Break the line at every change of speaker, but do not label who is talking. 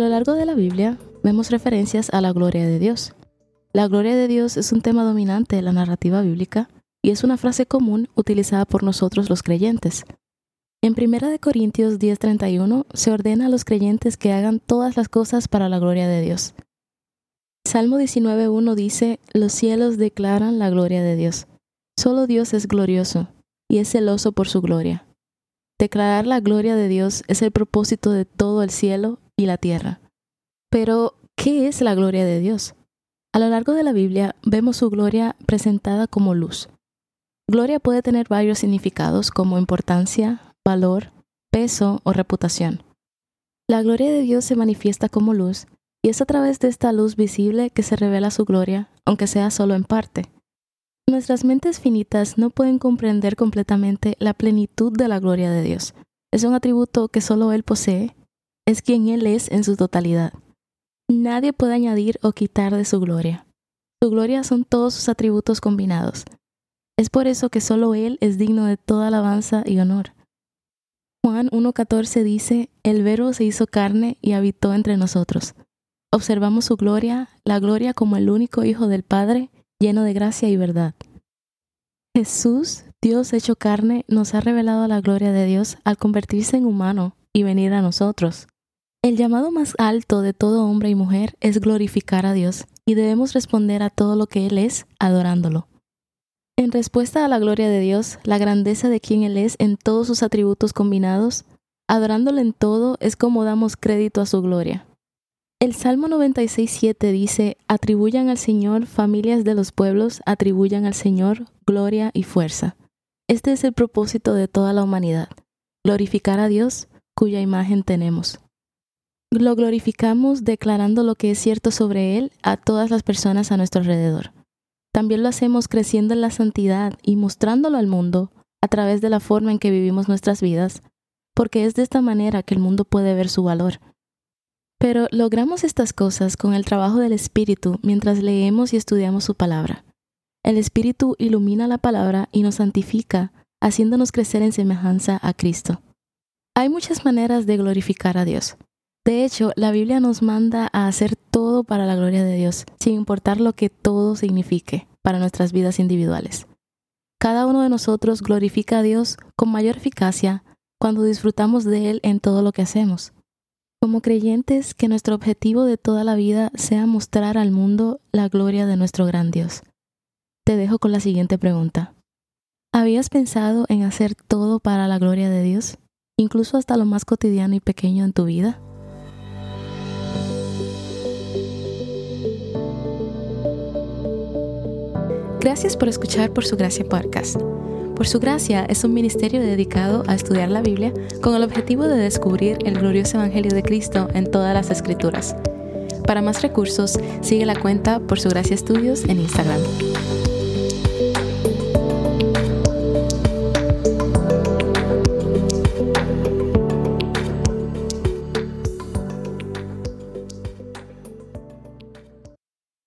Lo largo de la Biblia vemos referencias a la gloria de Dios. La gloria de Dios es un tema dominante de la narrativa bíblica y es una frase común utilizada por nosotros los creyentes. En 1 Corintios 10:31 se ordena a los creyentes que hagan todas las cosas para la gloria de Dios. Salmo 19:1 dice, Los cielos declaran la gloria de Dios. Solo Dios es glorioso y es celoso por su gloria. Declarar la gloria de Dios es el propósito de todo el cielo y la tierra. Pero, ¿qué es la gloria de Dios? A lo largo de la Biblia vemos su gloria presentada como luz. Gloria puede tener varios significados como importancia, valor, peso o reputación. La gloria de Dios se manifiesta como luz y es a través de esta luz visible que se revela su gloria, aunque sea solo en parte. Nuestras mentes finitas no pueden comprender completamente la plenitud de la gloria de Dios. Es un atributo que solo Él posee es quien Él es en su totalidad. Nadie puede añadir o quitar de su gloria. Su gloria son todos sus atributos combinados. Es por eso que solo Él es digno de toda alabanza y honor. Juan 1.14 dice, El verbo se hizo carne y habitó entre nosotros. Observamos su gloria, la gloria como el único Hijo del Padre, lleno de gracia y verdad. Jesús, Dios hecho carne, nos ha revelado la gloria de Dios al convertirse en humano y venir a nosotros. El llamado más alto de todo hombre y mujer es glorificar a Dios y debemos responder a todo lo que Él es adorándolo. En respuesta a la gloria de Dios, la grandeza de quien Él es en todos sus atributos combinados, adorándolo en todo es como damos crédito a su gloria. El Salmo 96.7 dice, atribuyan al Señor familias de los pueblos, atribuyan al Señor gloria y fuerza. Este es el propósito de toda la humanidad, glorificar a Dios cuya imagen tenemos. Lo glorificamos declarando lo que es cierto sobre Él a todas las personas a nuestro alrededor. También lo hacemos creciendo en la santidad y mostrándolo al mundo a través de la forma en que vivimos nuestras vidas, porque es de esta manera que el mundo puede ver su valor. Pero logramos estas cosas con el trabajo del Espíritu mientras leemos y estudiamos su palabra. El Espíritu ilumina la palabra y nos santifica, haciéndonos crecer en semejanza a Cristo. Hay muchas maneras de glorificar a Dios. De hecho, la Biblia nos manda a hacer todo para la gloria de Dios, sin importar lo que todo signifique para nuestras vidas individuales. Cada uno de nosotros glorifica a Dios con mayor eficacia cuando disfrutamos de Él en todo lo que hacemos. Como creyentes, que nuestro objetivo de toda la vida sea mostrar al mundo la gloria de nuestro gran Dios. Te dejo con la siguiente pregunta. ¿Habías pensado en hacer todo para la gloria de Dios, incluso hasta lo más cotidiano y pequeño en tu vida? Gracias por escuchar Por Su Gracia Podcast. Por Su Gracia es un ministerio dedicado a estudiar la Biblia con el objetivo de descubrir el glorioso Evangelio de Cristo en todas las Escrituras. Para más recursos, sigue la cuenta Por Su Gracia Estudios en Instagram.